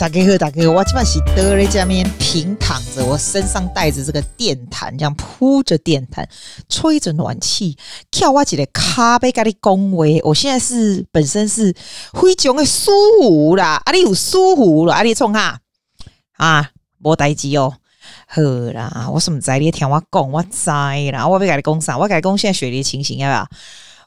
大家好，大家好，我今晚是得了这边平躺着，我身上带着这个电毯，这样铺着电毯，吹着暖气，跳我几个咖啡咖喱恭维。我现在是本身是非常的舒服啦，啊，你有舒服了，啊，你冲哈啊，无代志哦，好啦，我什么在你听我讲，我知啦，我要跟你讲啥？我跟你讲现在雪梨情形要不要？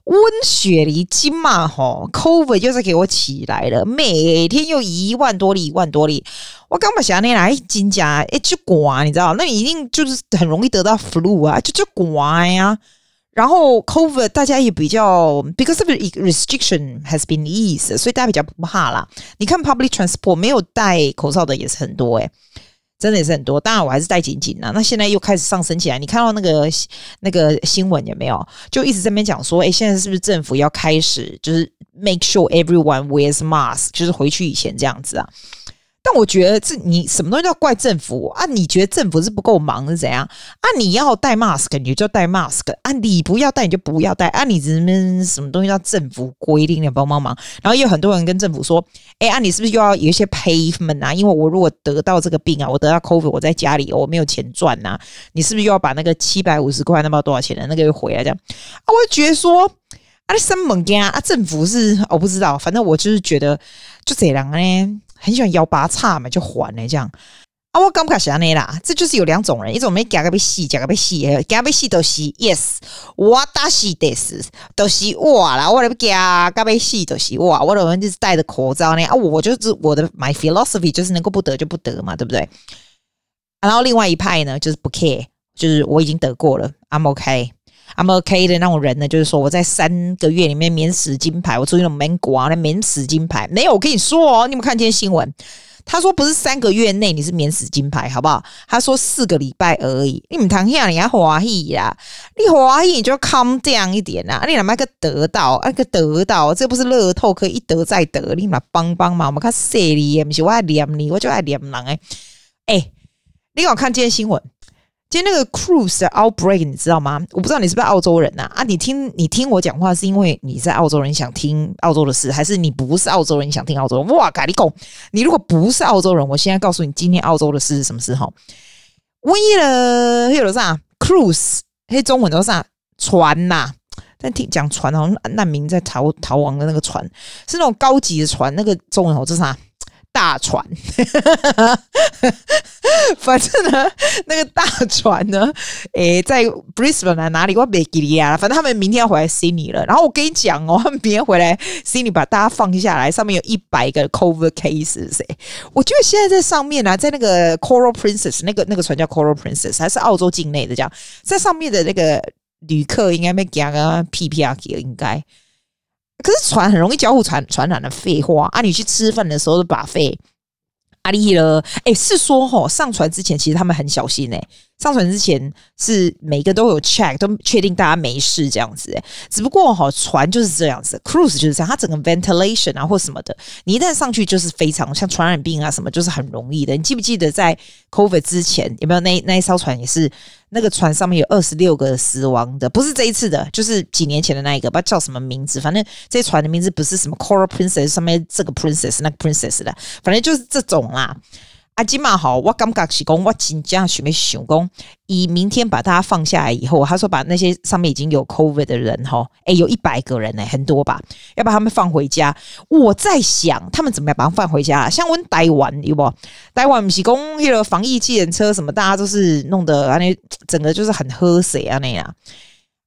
温雪梨金嘛吼，COVID 又是给我起来了，每天又一万多例，一万多例。我刚把想那来金家哎，就刮，你知道，那你一定就是很容易得到 flu 啊，就就刮呀。然后 COVID 大家也比较，because of restriction has been eased，所以大家比较不怕啦。你看 public transport 没有戴口罩的也是很多诶、真的也是很多，当然我还是戴紧紧的。那现在又开始上升起来，你看到那个那个新闻有没有？就一直在那边讲说，哎，现在是不是政府要开始就是 make sure everyone wears mask，就是回去以前这样子啊？但我觉得这你什么东西都要怪政府啊？你觉得政府是不够忙是怎样？啊，你要戴 mask 你就戴 mask，啊，你不要戴你就不要戴，啊，你什么什么东西要政府规定的帮帮忙？然后有很多人跟政府说，哎，啊，你是不是又要有一些 payment 啊？因为我如果得到这个病啊，我得到 COVID，我在家里我没有钱赚呐，你是不是又要把那个七百五十块那么多少钱的那个又回来这样？啊，我就觉得说，啊，什么呀啊？啊，政府是我不知道，反正我就是觉得就这样呢。很喜欢摇八叉嘛，就还呢这样啊！我刚不开始那啦，这就是有两种人，一种没夹个被戏，夹个被戏，夹被戏都是 yes，我打戏的是都是我啦，我不夹个被戏都是我，我的人就是戴着口罩呢啊！我就是我的 my philosophy 就是能够不得就不得嘛，对不对？然后另外一派呢，就是不 care，就是我已经得过了，I'm OK。I'm OK 的那种人呢，就是说我在三个月里面免死金牌，我出现了免挂的免死金牌。没有，我跟你说哦，你有没有看今天新闻？他说不是三个月内你是免死金牌，好不好？他说四个礼拜而已。你们谈下你要华裔呀？你华裔你就 calm down 一点啊！你哪么个得到？那个得到，这不是乐透，可以一得再得。你们帮帮忙，我们看谁哩？不是我爱念你，我就爱念人哎哎，你有看今天新闻？今天那个 cruise outbreak 你知道吗？我不知道你是不是澳洲人呐？啊，你听你听我讲话是因为你在澳洲人想听澳洲的事，还是你不是澳洲人想听澳洲？哇，咖喱狗！你如果不是澳洲人，我现在告诉你，今天澳洲的事是什么事哈？为了有啥 cruise，嘿，中文都啥船呐、啊？但听讲船好像难民在逃逃亡的那个船，是那种高级的船，那个中文好这是啥？大船，反正呢，那个大船呢，诶、在 Brisbane 哪里？我没记得啊。反正他们明天要回来悉尼了。然后我跟你讲哦，他们明天回来悉尼，把大家放下来，上面有一百个 cover cases。我觉得现在在上面呢、啊，在那个 Coral Princess 那个那个船叫 Coral Princess，还是澳洲境内的这样，在上面的那个旅客应该没加个 PPR 应该。可是船很容易交互传传染的废话啊！你去吃饭的时候都把肺阿力了，哎，是说吼上船之前其实他们很小心诶、上船之前是每个都有 check，都确定大家没事这样子诶。只不过哈船就是这样子，cruise 就是这样，它整个 ventilation 啊或什么的，你一旦上去就是非常像传染病啊什么，就是很容易的。你记不记得在 COVID 之前有没有那那一艘船也是那个船上面有二十六个死亡的，不是这一次的，就是几年前的那一个，不知道叫什么名字，反正这船的名字不是什么 Coral Princess 上面这个 princess 那个 princess 的，反正就是这种啦。阿金嘛好，我感觉是讲，我真正想要想讲，以明天把大家放下来以后，他说把那些上面已经有 COVID 的人哈，诶，有一百个人呢，很多吧，要把他们放回家。我在想，他们怎么样把他放回家？像我们台湾有不？台湾不是讲那个防疫计程车什么，大家都是弄得啊，那整个就是很喝水啊那样。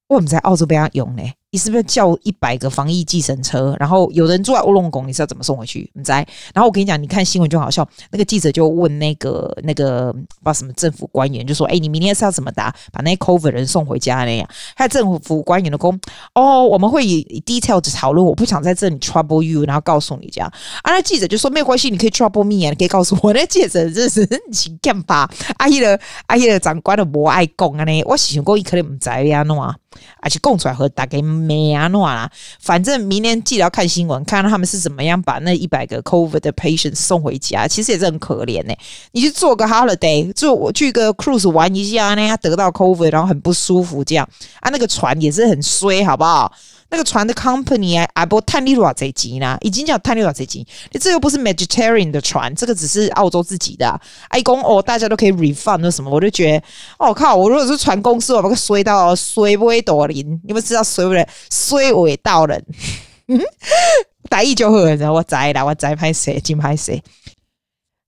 我们在澳洲被他用呢。你是不是叫一百个防疫计程车？然后有人住在乌龙宫，你是要怎么送回去？你知？然后我跟你讲，你看新闻就好笑。那个记者就问那个那个不知道什么政府官员，就说：“哎，你明天是要怎么打？把那些 COVID 人送回家那样？”还有政府官员的工哦，我们会以 details 讨论。我不想在这里 trouble you，然后告诉你这样。啊，那记者就说：“没有关系，你可以 trouble me 啊，你可以告诉我。”那记者真是很干吧？阿姨的阿姨的长官都不爱讲啊呢。我喜欢讲，伊可能唔知呀，弄啊，而且讲出来和大家没啊诺啦。反正明年记得要看新闻，看看他们是怎么样把那一百个 COVID 的 patient 送回家。其实也是很可怜呢。你去做个 holiday，做我去个 cruise 玩一下呢，他得到 COVID，然后很不舒服这样啊。那个船也是很衰，好不好？那个船的 company 啊，阿波探利多少这级呢？已经叫探利多少这级？你这又不是 Magitarian 的船，这个只是澳洲自己的、啊。哎，公哦，大家都可以 refund 那什么，我就觉得，哦靠！我如果是船公司，我把它衰到衰不会多零，你们知道衰不衰？衰尾到人，大意就会，然后我栽了，我栽拍谁？金拍谁？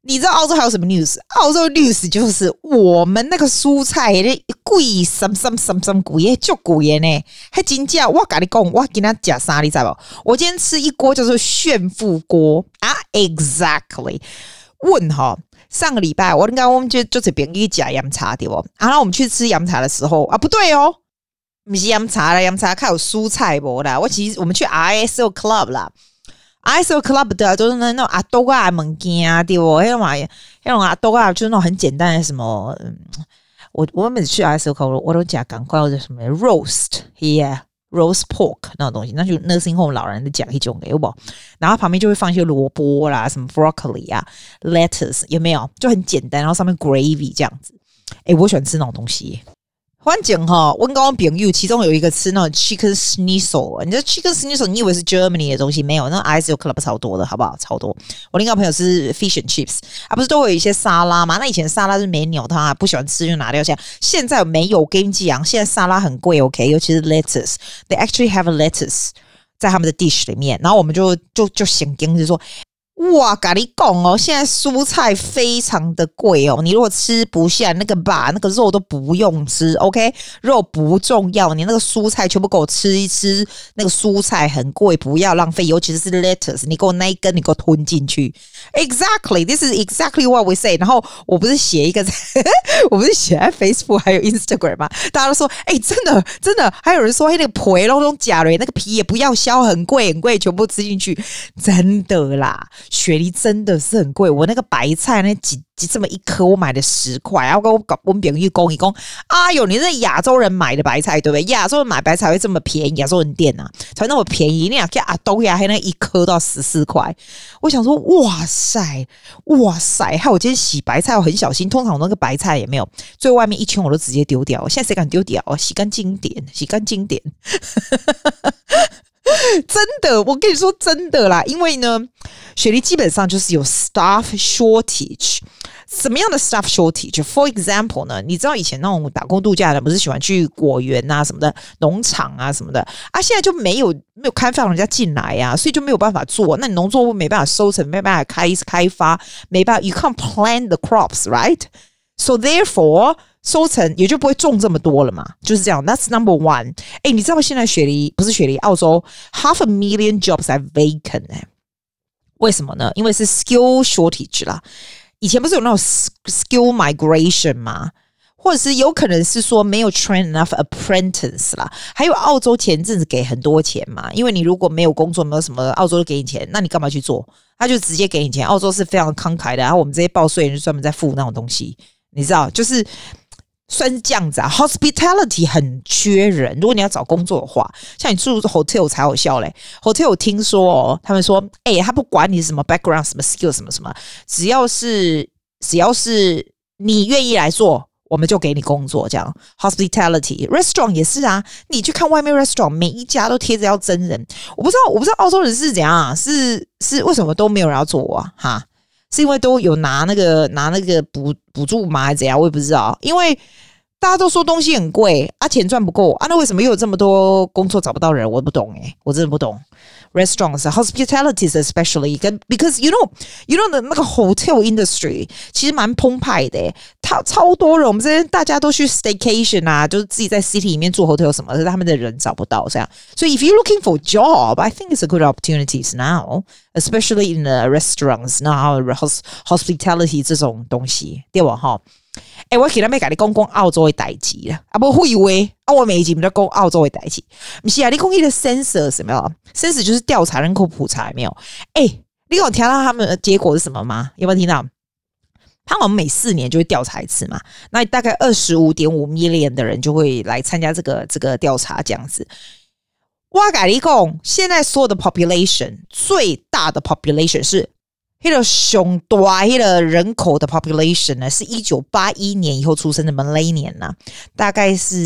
你知道澳洲还有什么 news？澳洲 news 就是我们那个蔬菜的贵什么什么什么什么贵，就贵呢。还真假？我跟你讲，我跟他讲啥？你知道不？我今天吃一锅叫做炫富锅啊！Exactly。问哈，上个礼拜我应该我们就就这边给你讲洋茶对不？然后我们去吃洋茶的时候啊，不对哦，不是洋茶了，洋茶看有蔬菜不啦？我其实我们去 ISO Club 啦。ISO Club 的都是那那种阿多啊物件啊，对不？还有嘛，那种阿多啊，就是那种很简单的什么，嗯、我我每次去 ISO Club 我都讲赶快或者什么 roast yeah，roast pork 那种东西，那就 nursing home 老人的讲一种，有不？然后旁边就会放一些萝卜啦，什么 broccoli 啊，lettuce 有没有？就很简单，然后上面 gravy 这样子。哎，我喜欢吃那种东西。反正哈，温高朋友其中有一个吃那种 chicken schnitzel，你知道 chicken schnitzel，你以为是 Germany 的东西？没有，那 ISO Club 超多的，好不好？超多。我另外一个朋友是 fish and chips，啊，不是都会有一些沙拉吗？那以前沙拉是没鸟汤啊，不喜欢吃就拿掉下。现在没有，我跟你讲，现在沙拉很贵，OK，尤其是 lettuce，they actually have a lettuce 在他们的 dish 里面，然后我们就就就想跟着说。哇，咖喱贡哦！现在蔬菜非常的贵哦，你如果吃不下那个吧，那个肉都不用吃，OK？肉不重要，你那个蔬菜全部给我吃一吃。那个蔬菜很贵，不要浪费，尤其是 lettuce，你给我那一根，你给我吞进去。Exactly，this is exactly what we say。然后我不是写一个，我不是写在 Facebook 还有 Instagram 吗？大家都说，哎、真的真的，还有人说，哎，那个皮都用假的，那个皮也不要削，很贵很贵，全部吃进去，真的啦。雪梨真的是很贵，我那个白菜那几几这么一颗，我买的十块，然后跟我搞我们别人一公一公，哎呦，你是亚洲人买的白菜对不对？亚洲人买白菜会这么便宜？亚洲人店呐、啊、才那么便宜，你俩看啊，东呀，还那一颗到十四块。我想说，哇塞，哇塞！还有我今天洗白菜，我很小心，通常我那个白菜也没有，最外面一圈我都直接丢掉。现在谁敢丢掉？洗干净点，洗干净点。真的，我跟你说真的啦，因为呢，雪梨基本上就是有 staff shortage。什么样的 staff shortage？For example 呢，你知道以前那种打工度假的，不是喜欢去果园啊什么的，农场啊什么的啊，现在就没有没有开放人家进来呀、所以就没有办法做。那你农作物没办法收成，没办法开开发，没办法，you can't plant the crops，right？So therefore 收成也就不会种这么多了嘛，就是这样。That's number one。哎，你知道现在雪梨不是雪梨，澳洲 half a million jobs are vacant 哎，为什么呢？因为是 skill shortage 啦。以前不是有那种 skill migration 吗？或者是有可能是说没有 train enough apprentice 啦。还有澳洲前阵子给很多钱嘛，因为你如果没有工作，没有什么，澳洲都给你钱，那你干嘛去做？他就直接给你钱。澳洲是非常慷慨的，然后我们这些报税人就专门在付那种东西，你知道，就是。算是这样子啊，hospitality 很缺人。如果你要找工作的话，像你住 hotel 才好笑嘞。hotel 听说哦，他们说，哎、他不管你什么 background、什么 skill、什么什么，只要是只要是你愿意来做，我们就给你工作。这样 hospitality restaurant 也是啊，你去看外面 restaurant，每一家都贴着要真人。我不知道，我不知道澳洲人是怎样啊，是是为什么都没有人要做啊？哈。是因为都有拿那个拿那个补补助吗？还是怎样？我也不知道。因为大家都说东西很贵啊，钱赚不够啊，那为什么又有这么多工作找不到人？我不懂诶，我真的不懂。Restaurants, hospitalities especially，跟 because you know you know 的那个 hotel industry 其实蛮澎湃的，他超多人。我们这边大家都去 staycation 啊，就是自己在 city 里面住 hotel 什么，但是他们的人找不到这样。所以 if you're looking for a job, I think it's a good opportunities now, especially in the restaurants now, hospitality 这种东西，对吧？哈。 哎、欸，我给他们讲你讲讲澳洲的代志啦，啊不会为啊，我每一集都讲澳洲的代志。不是啊，你讲伊个 census 什么呀？census 就是调查人口普查，没有？哎、欸，你有听到他们的结果是什么吗？有没有听到？他们每四年就会调查一次嘛，那大概二十五点五 million 的人就会来参加这个这个调查，这样子。哇，改立讲，现在所有的 population 最大的 population 是那个熊大那个人口的 population 呢，是一九八一年以后出生的 millennial 呐，大概是，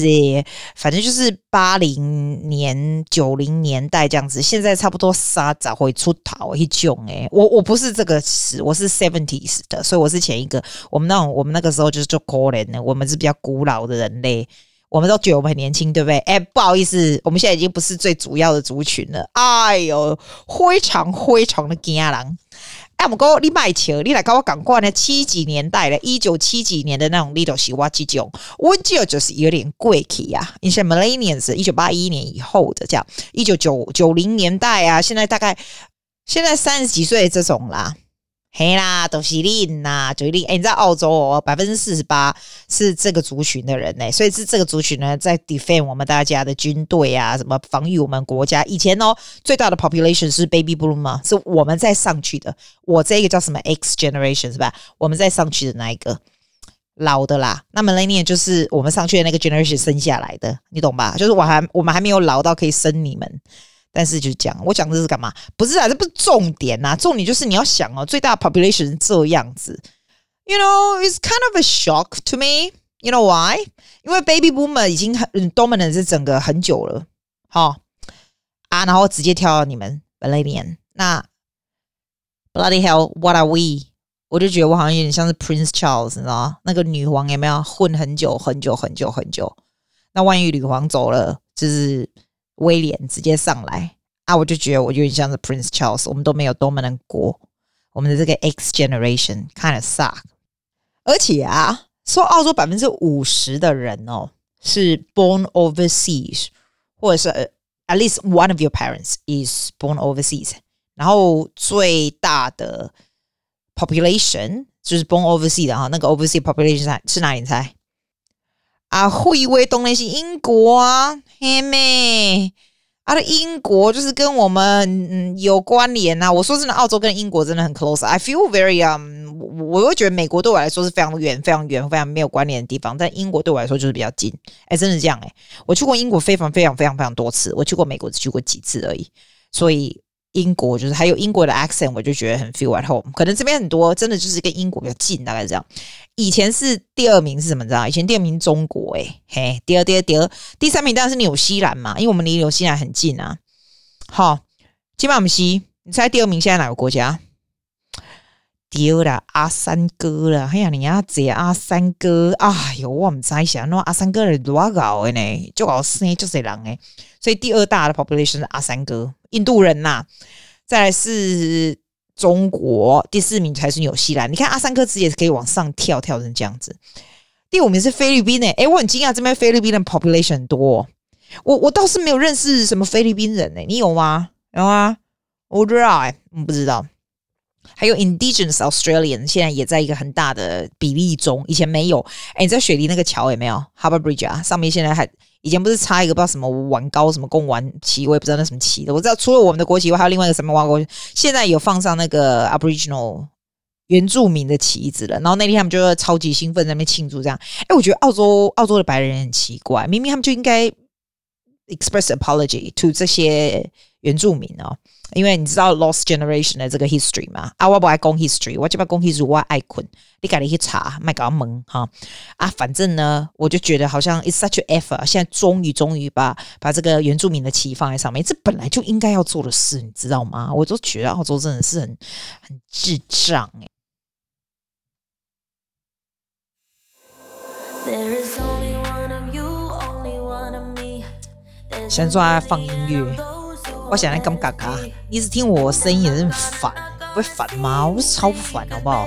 反正就是八零年、九零年代这样子。现在差不多啥早会出头一种诶，我我不是这个词，我是 seventies 的，所以我是前一个。我们那种我们那个时候就是做可怜的，我们是比较古老的人类，我们都觉得我们很年轻，对不对？哎，不好意思，我们现在已经不是最主要的族群了。哎呦，非常非常的惊人。那么哥，你卖球，你来跟我讲过呢？七几年代的，一九七几年的那种 little 西瓜这种，温就就是有点贵气啊。你像 millennials，一九八一年以后的，这样一九九九零年代啊，现在大概现在三十几岁这种啦。嘿啦，都是零呐，就零。哎，你知道澳洲哦，百分之四十八是这个族群的人呢，所以是这个族群呢在 defend 我们大家的军队啊，什么防御我们国家。以前哦，最大的 population 是 baby boomer，是我们在上去的。我这个叫什么 X generation 是吧？我们在上去的那一个老的啦。那 Malenia 就是我们上去的那个 generation 生下来的，你懂吧？就是我还我们还没有老到可以生你们。但是就讲，我讲这是干嘛？不是啊，这不是重点呐、啊。重点就是你要想哦，最大 population 是这样子，you know, it's kind of a shock to me. You know why？因为 baby boomer 已经很 dominant 是整个很久了，好啊，然后直接跳到你们 millennial，那 bloody hell，what are we？我就觉得我好像有点像是 Prince Charles，你知道那个女皇有没有混很久很久很久很久？那万一女皇走了，就是。威廉直接上来啊！我就觉得我有点像是 Prince Charles，我们都没有多么能过我们的这个 X generation kind of suck。而且啊，说澳洲百分之五十的人哦是 born overseas，或者是 at least one of your parents is born overseas。然后最大的 population 就是 born overseas 的哈，那个 overseas population 是哪里？你猜？啊，会以为当然是英国啊，嘿妹？啊，英国就是跟我们嗯有关联呐、啊。我说真的，澳洲跟英国真的很 close。I feel very um，我我会觉得美国对我来说是非常远、非常远、非常没有关联的地方，但英国对我来说就是比较近。哎，真的是这样哎，我去过英国非常非常非常非常多次，我去过美国只去过几次而已，所以。英国就是还有英国的 accent，我就觉得很 feel at home。可能这边很多真的就是跟英国比较近，大概是这样。以前是第二名是什么？你知道？以前第二名中国、欸，诶嘿，第二、第二、第二，第三名当然是纽西兰嘛，因为我们离纽西兰很近啊。好，今晚我们西，你猜第二名现在哪个国家？丢了阿三哥了，哎呀，你阿姐阿三哥，哎哟，我们猜想，那阿三哥是多高的呢？就搞生就是人诶，所以第二大的 population 是阿三哥，印度人呐、啊，再来是中国，第四名才是纽西兰。你看阿三哥直接可以往上跳，跳成这样子。第五名是菲律宾诶，诶，我很惊讶，这边菲律宾的 population 很多，我我倒是没有认识什么菲律宾人诶，你有吗？有啊，我不知道诶，我不知道。还有 Indigenous Australian 现在也在一个很大的比例中，以前没有。哎，你在雪梨那个桥有没有 Harbour Bridge 啊？上面现在还以前不是插一个不知道什么玩高什么贡丸旗，我也不知道那什么旗的。我知道除了我们的国旗外，还有另外一个什么碗糕，现在有放上那个 Aboriginal 原住民的旗子了。然后那天他们就超级兴奋在那边庆祝，这样。哎，我觉得澳洲澳洲的白人很奇怪，明明他们就应该 express apology to 这些原住民哦。因为你知道 lost generation 的这个 history 嘛？啊，我不爱讲 history，我这边讲 history，我爱困。你赶紧去查，卖搞懵哈啊！反正呢，我就觉得好像 it's such an effort。现在终于终于把把这个原住民的旗放在上面，这本来就应该要做的事，你知道吗？我都觉得澳洲真的是很很智障哎。现在放音乐。我想来干嘎嘎，一直听我声音也是很烦，不会烦吗？我超烦，好不好？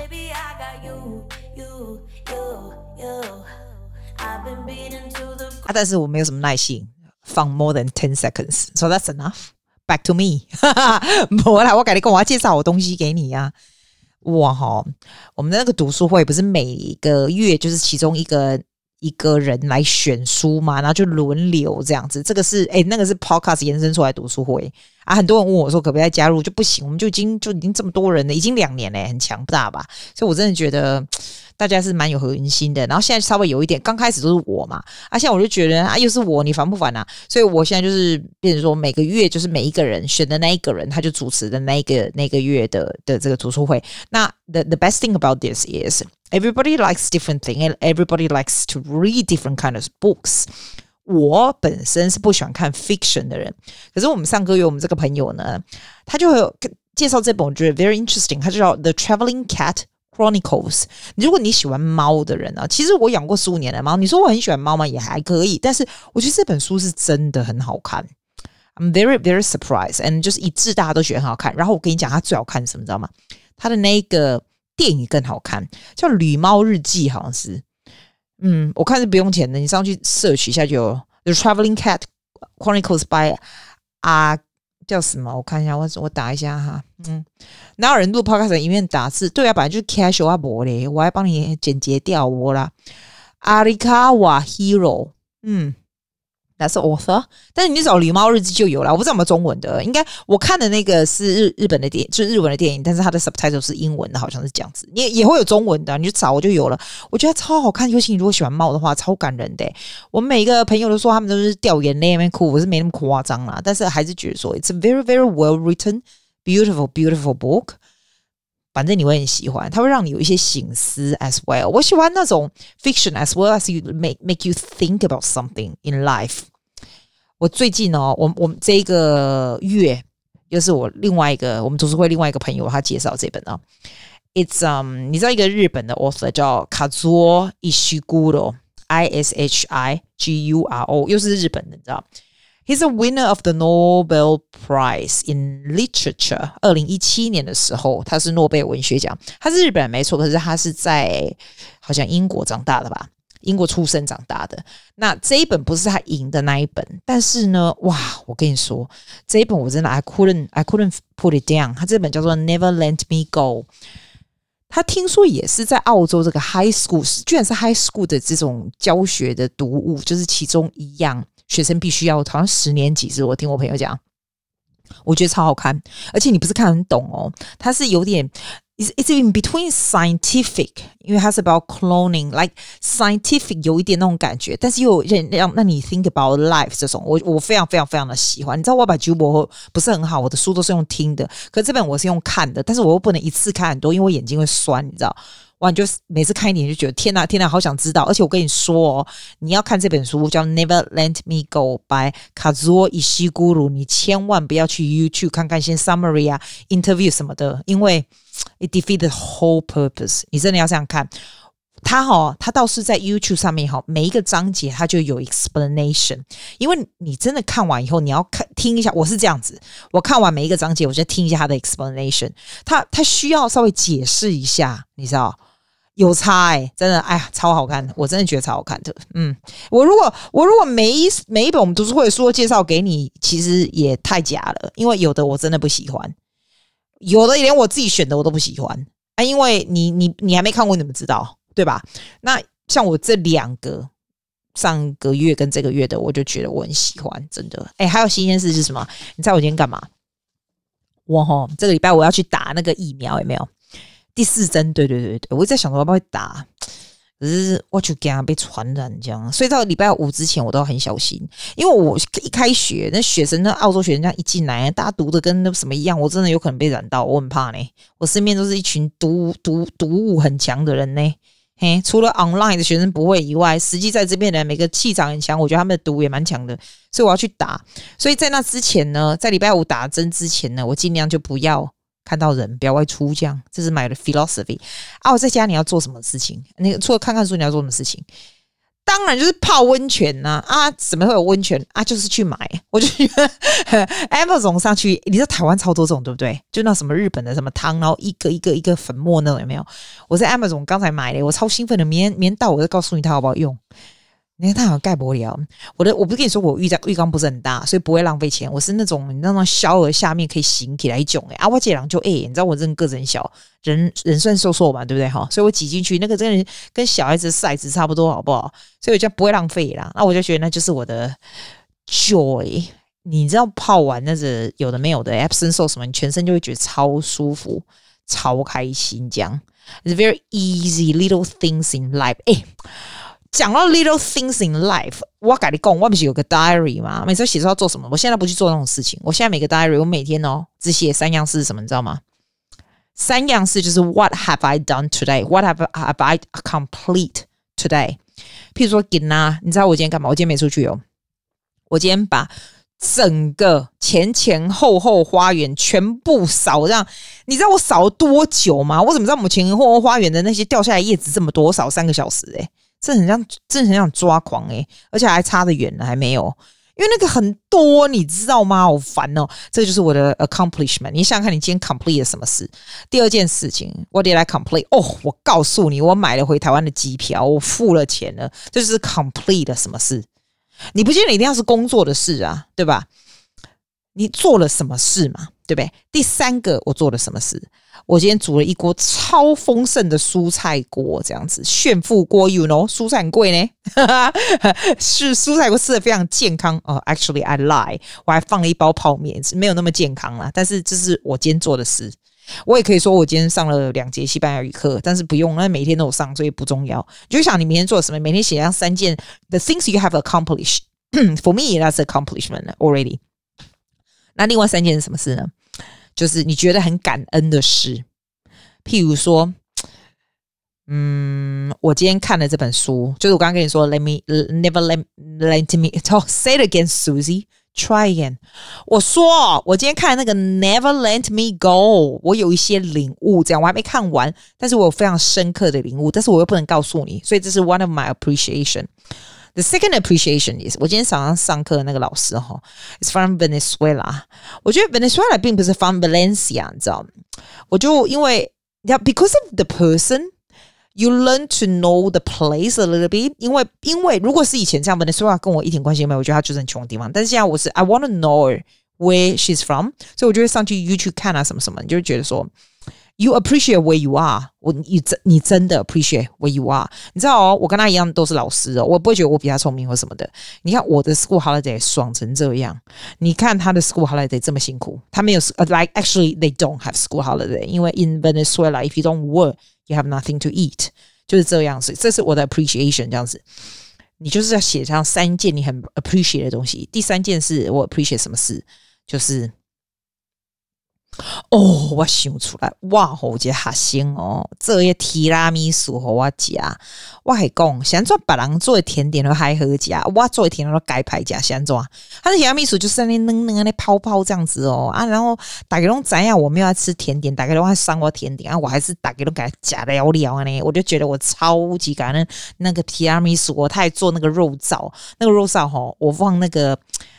啊，但是我没有什么耐性，放 more than ten seconds，so that's enough. Back to me，哈哈，我来，我赶紧跟我要介绍我东西给你呀、啊。哇哈，我们的那个读书会不是每个月就是其中一个。一个人来选书嘛，然后就轮流这样子。这个是哎、那个是 Podcast 延伸出来读书会啊。很多人问我说可不可以再加入，就不行。我们就已经就已经这么多人了，已经两年了，很强大吧？所以我真的觉得大家是蛮有恒心的。然后现在稍微有一点，刚开始都是我嘛，啊，现在我就觉得啊，又是我，你烦不烦啊？所以我现在就是变成说，每个月就是每一个人选的那一个人，他就主持的那个那个月的的这个读书会。那 the the best thing about this is everybody likes different thing and everybody likes to read different kind of books。我本身是不喜欢看 fiction 的人，可是我们上个月我们这个朋友呢，他就会介绍这本，我觉得 very interesting，他就叫 The Traveling Cat Chronicles。如果你喜欢猫的人啊，其实我养过十五年的猫，你说我很喜欢猫吗？也还可以，但是我觉得这本书是真的很好看。I'm very very surprised，and 就是一致大家都觉得很好看。然后我跟你讲，它最好看是什么，你知道吗？它的那个电影更好看，叫《旅猫日记》，好像是。嗯，我看是不用钱的，你上去 search 一下就有。The Traveling Cat Chronicles by 阿，叫什么？我看一下，我我打一下哈。嗯，哪有人录 podcast 里面打字？对啊，本来就是 casual 啊，博嘞，我还帮你剪辑掉我啦。阿里卡瓦 Hero，嗯。那是 author，但是你找《狸猫日记》就有了。我不知道有没有中文的，应该我看的那个是日日本的电影，就是日文的电影，但是它的 subtitle 是英文的，好像是这样子。也，也会有中文的，你就找我就有了。我觉得超好看，尤其你如果喜欢猫的话，超感人的。我们每一个朋友都说他们都是掉眼泪那边哭，我是没那么夸张啦，但是还是觉得说 it's a very very well written, beautiful beautiful book。反正你会很喜欢，它会让你有一些醒思 as well。我喜欢那种 fiction as well as you make make you think about something in life。我最近哦，我我们这一个月又是我另外一个我们读书会另外一个朋友他介绍这本啊，It's um，你知道一个日本的 author 叫 Kazuo Ishiguro，I S H I G U R O，又是日本的，你知道？He's a winner of the Nobel Prize in Literature。二零一七年的时候，他是诺贝尔文学奖。他是日本人没错，可是他是在好像英国长大的吧？英国出生长大的，那这一本不是他赢的那一本，但是呢，哇，我跟你说，这一本我真的 I couldn't I couldn't put it down。他这本叫做 Never Let Me Go，他听说也是在澳洲这个 high school，居然是 high school 的这种教学的读物，就是其中一样学生必须要，好像十年级是我听我朋友讲，我觉得超好看，而且你不是看很懂哦，它是有点。It's it's in between scientific，因为它是 about cloning，like scientific 有一点那种感觉，但是又让让让你 think about life 这种，我我非常非常非常的喜欢。你知道我把剧本不是很好，我的书都是用听的，可这本我是用看的，但是我又不能一次看很多，因为我眼睛会酸，你知道。哇！你就每次看一点就觉得天哪，天哪，好想知道。而且我跟你说哦，你要看这本书叫《Never Let Me Go》by Kazuo Ishiguro，你千万不要去 YouTube 看看一些 summary 啊、interview 什么的，因为 it defeat the whole purpose。你真的要这样看。他哈，他倒是在 YouTube 上面哈，每一个章节他就有 explanation。因为你真的看完以后，你要看听一下。我是这样子，我看完每一个章节，我就听一下他的 explanation。他他需要稍微解释一下，你知道。有差哎、真的，哎呀，超好看的！我真的觉得超好看的。嗯，我如果我如果每一每一本我们读书会说介绍给你，其实也太假了，因为有的我真的不喜欢，有的连我自己选的我都不喜欢啊，因为你你你还没看过，你怎么知道？对吧？那像我这两个上个月跟这个月的，我就觉得我很喜欢，真的。哎，还有新鲜事是什么？你猜我今天干嘛？我吼，这个礼拜我要去打那个疫苗，有没有？第四针，对对对对，我在想说要不要打，可是我就惊被传染这样，所以到礼拜五之前我都要很小心，因为我一开学，那学生那澳洲学生这样一进来，大家读的跟那什么一样，我真的有可能被染到，我很怕呢。我身边都是一群毒毒毒物很强的人呢，嘿，除了 online 的学生不会以外，实际在这边的每个气场很强，我觉得他们的毒也蛮强的，所以我要去打。所以在那之前呢，在礼拜五打针之前呢，我尽量就不要。看到人不要外出，这样，这是 my philosophy 啊！我在家你要做什么事情？那个除了看看书，你要做什么事情？当然就是泡温泉呐！啊，怎么会有温泉啊？就是去买，我就觉得 Amazon 上去，你知道台湾超多这种对不对？就那什么日本的什么汤，然后一个一个一个粉末那种有没有？我在 Amazon 刚才买的，我超兴奋的，明天明天到我就告诉你它好不好用。你看它好像盖玻璃哦，我的我不是跟你说我浴缸浴缸不是很大，所以不会浪费钱。我是那种你那种小而下面可以行起来一种诶啊，我这样就诶，你知道我这个子很小，人人算瘦瘦嘛，对不对哈？所以我挤进去那个真的跟小孩子 size 差不多，好不好？所以我就不会浪费啦。那我就觉得那就是我的 joy。你知道泡完那是有的没有的 Epsom salt 什么，你全身就会觉得超舒服、超开心这样。It's very easy little things in life。哎，讲到 little things in life，我跟你讲，我不是有个 diary 吗？每次写出要做什么，我现在不去做那种事情。我现在每个 diary，我每天哦只写三样事，什么你知道吗？三样事就是 What have I done today？What have have I complete today？譬如说，给啊，你知道我今天干嘛？我今天没出去哦。我今天把整个前前后后花园全部扫，这样你知道我扫了多久吗？我怎么知道我们前前后后花园的那些掉下来叶子这么多？我扫三个小时诶、这很像，这很想抓狂诶、而且还差得远了，还没有，因为那个很多，你知道吗？好烦哦！这就是我的 accomplishment。你想想看，你今天 complete 了什么事？第二件事情，What did I complete？哦，我告诉你，我买了回台湾的机票，我付了钱了，这就是 complete 了什么事？你不见得一定要是工作的事啊，对吧？你做了什么事嘛？对不对？第三个，我做了什么事？我今天煮了一锅超丰盛的蔬菜锅，这样子炫富锅，you know，蔬菜很贵呢，是蔬菜锅吃的非常健康哦。Actually, I lie，我还放了一包泡面，没有那么健康啦。但是这是我今天做的事。我也可以说我今天上了两节西班牙语课，但是不用，那每天都有上，所以不重要。就想你明天做什么，每天写上三件 the things you have accomplished。For me, that's accomplishment already。那另外三件是什么事呢？就是你觉得很感恩的事，譬如说，嗯，我今天看了这本书，就是我刚刚跟你说，Let me never let let me talk. Say it again, Susie. Try again。我说，我今天看那个 Never Let Me Go，我有一些领悟，这样我还没看完，但是我有非常深刻的领悟，但是我又不能告诉你，所以这是 one of my appreciation。The second appreciation is，我今天早上上课的那个老师哈，is from Venezuela。我觉得 Venezuela 并不是 from Valencia，你知道吗？我就因为，because of the person。You learn to know the place a little bit，因为因为如果是以前这样的说话跟我一点关系都没有，我觉得他就是很穷的地方。但是现在我是 I want to know where she's from，所以我就会上去 YouTube 看啊什么什么，你就会觉得说 You appreciate where you are，我你真你真的 appreciate where you are。你知道哦，我跟他一样都是老师哦，我不会觉得我比他聪明或什么的。你看我的 school holiday 爽成这样，你看他的 school holiday 这么辛苦，他没有 like actually they don't have school holiday，因为 in Venezuela if you don't work。You have nothing to eat，就是这样子。这是我的 appreciation，这样子。你就是要写上三件你很 appreciate 的东西。第三件事，我 appreciate 什么事？就是。哦，我想出来，哇，好这哈香哦！这些提拉米苏和我吃，我还讲，想做别人做的甜点都还好吃，我做的甜点都该排假，想做。他的提拉米苏就是那嫩嫩那泡泡这样子哦啊，然后大家拢怎样？我没有要吃甜点，大家拢爱上我甜点啊，我还是大家拢给他加料料呢。我就觉得我超级感恩那个提拉米苏，他还做那个肉燥，那个肉燥吼，我放那个，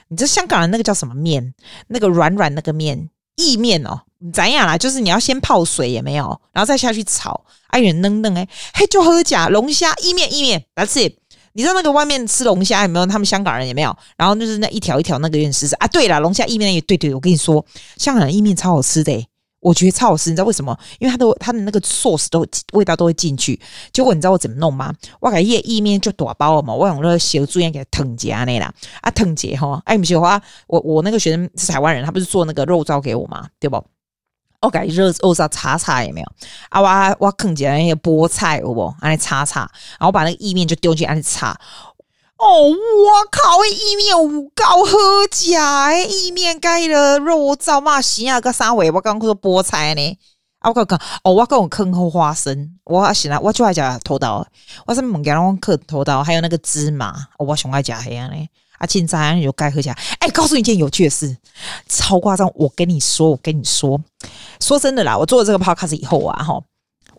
你知道香港人那个叫什么面？那个软软那个面。意面哦，怎样啦？就是你要先泡水也没有，然后再下去炒，哎，有点嫩嫩哎，嘿，就喝假龙虾意面意面，That's it。你知道那个外面吃龙虾有没有？他们香港人有没有？然后就是那一条一条那个有点湿湿啊。对了，龙虾意面也对对，我跟你说，香港人意面超好吃的。我觉得超好吃，你知道为什么？因为它的它的那个 sauce 都味道都会进去。结果你知道我怎么弄吗？我给叶意面就打包了嘛，我用那个小猪眼给它烫结那啦，啊烫结哈。哎，不是话，我我那个学生是台湾人，他不是做那个肉燥给我吗？对不？我给热肉燥擦擦有没有？啊我我烫结那些菠菜有不？啊擦擦，然后把那个意面就丢进去，啊擦。哦，我靠！意面有够好吃，意面盖了肉燥嘛，咸啊个啥味？我刚刚说菠菜呢，啊我刚刚哦，我刚刚坑好花生，我喜欢我就爱加土豆，我是猛给我嗑土豆，还有那个芝麻，哦、我喜欢加黑啊嘞，啊青菜有盖喝起来。哎，告诉你一件有趣的事，超夸张！我跟你说，我跟你说，说真的啦，我做了这个 podcast 以后啊，哈，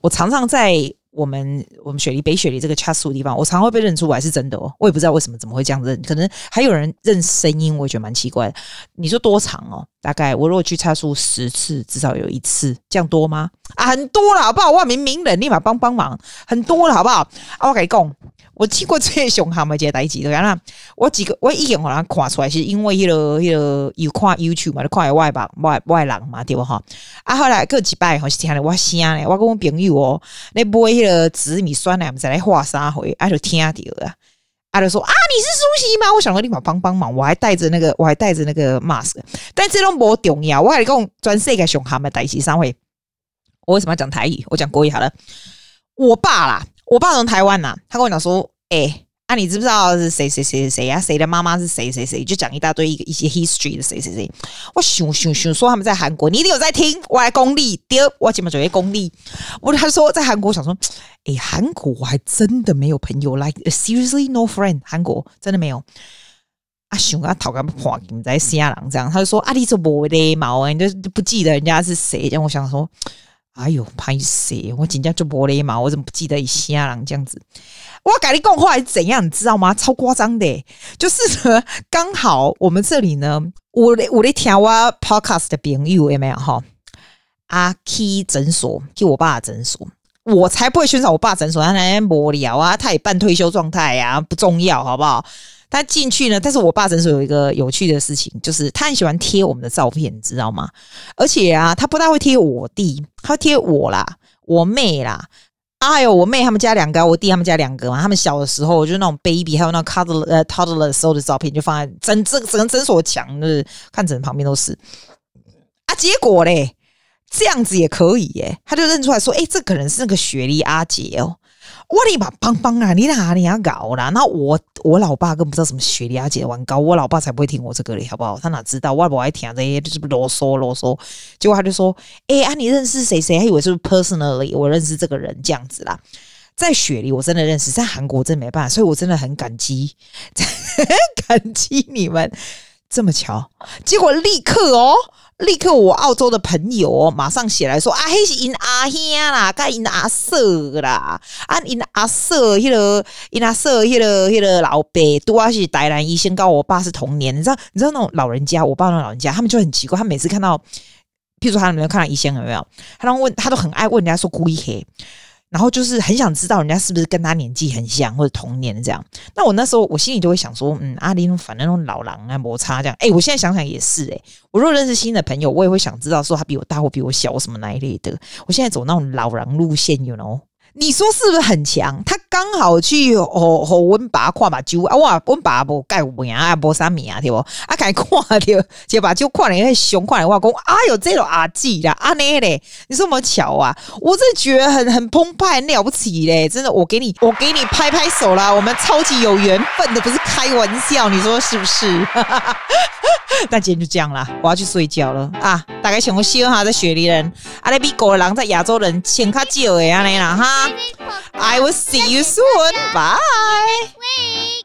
我常常在。我们我们雪梨北雪梨这个恰苏的地方，我常会被认出来，是真的哦。我也不知道为什么怎么会这样认，可能还有人认声音，我也觉得蛮奇怪的。你说多长哦？大概我如果去恰苏十次，至少有一次，这样多吗？啊，很多了，好不好？我明名人立马帮帮忙，很多了，好不好？啊，我跟你讲。我去过最凶悍的这个代志，对啊，我几个我已经给人看出来，是因为迄、那个迄、那个有看 YouTube 嘛，看外吧外外人嘛，对不哈？啊，后来过几摆吼是听了我声咧，我跟我朋友哦，那买迄个紫米酸奶，我们再来画三回，啊就听到啊，啊就说啊你是苏西吗？我想说立马帮帮忙，我还带着那个我还带着那个 mask，但这种不重要，我跟你讲，全世界凶悍的代志三回。我为什么要讲台语？我讲国语好了。我爸啦，我爸从台湾呐，他跟我讲说，哎、啊，你知不知道是谁谁谁谁呀？谁的妈妈是谁谁谁？就讲一大堆一个一些 history 的谁谁谁。我熊熊熊说他们在韩国，你一定有在听。我来公立，第二我基本准备公立。我他说在韩国，想说，哎、韩国我还真的没有朋友，like seriously no friend。韩国真的没有。啊，熊啊，讨个破你在西亚郎这样，他就说啊，你这没礼貌啊，你就不记得人家是谁？然后我想说，哎呦，拍谁？我紧张就没礼貌，我怎么不记得一下郎这样子？我跟你讲话是怎样，你知道吗？超夸张的，就是呢，刚好我们这里呢，我我的听我 podcast 的朋友有没有哈？阿 K 诊所，去我爸的诊所，我才不会宣传我爸诊所，他那天无聊啊，他也半退休状态呀，不重要，好不好？他进去呢，但是我爸诊所有一个有趣的事情，就是他很喜欢贴我们的照片，你知道吗？而且啊，他不大会贴我弟，他贴我啦，我妹啦。啊，还有我妹他们家两个，我弟他们家两个嘛。他们小的时候，就是那种 baby，还有那种 toddler 呃 toddler 的时候的照片，就放在整这整个诊所墙，就是看诊旁边都是。啊，结果嘞，这样子也可以耶，他就认出来说，哎、欸，这可能是那个雪莉阿姐哦。我你把邦邦啊，你哪里要搞啦？那我我老爸更不知道什么雪莉阿姐玩高，我老爸才不会听我这个嘞，好不好？他哪知道？我不爱听这些，就是啰嗦啰嗦。结果他就说：“哎、啊，你认识谁谁？还以为是 personally，我认识这个人这样子啦。在雪梨我真的认识，在韩国真没办法，所以我真的很感激，感激你们这么巧。结果立刻哦。”立刻，我澳洲的朋友，马上写来说啊，嘿是因阿兄啦，跟因阿色啦，啊因阿婶迄个因阿婶迄个迄个老伯，拄啊是台南医生，告我爸是同年，你知道？你知道那种老人家，我爸那种老人家，他们就很奇怪，他每次看到，譬如说他有没有看到医生有没有？他都问，他都很爱问人家说故意黑。然后就是很想知道人家是不是跟他年纪很像或者同年这样。那我那时候我心里就会想说，嗯，阿林反正那种老狼啊摩擦这样。哎，我现在想想也是哎、我如果认识新的朋友，我也会想知道说他比我大或比我小什么那一类的。我现在走那种老狼路线，you know。你说是不是很强？他刚好去和和温爸看把酒啊，哇，温爸无盖有名啊，无啥名啊，对不？啊，看看到就把酒看了，那熊看了，我讲啊，有这种阿记啦，阿内嘞，你说么巧啊？我真觉得很很澎湃，很了不起嘞！真的，我给你，我给你拍拍手啦，我们超级有缘分的，不是开玩笑，你说是不是？那今天就这样啦，我要去睡觉了啊！大概想我希望哈，在雪梨人，阿那比狗的人在亚洲人钱较少的安尼啦哈。I will see you soon. Bye.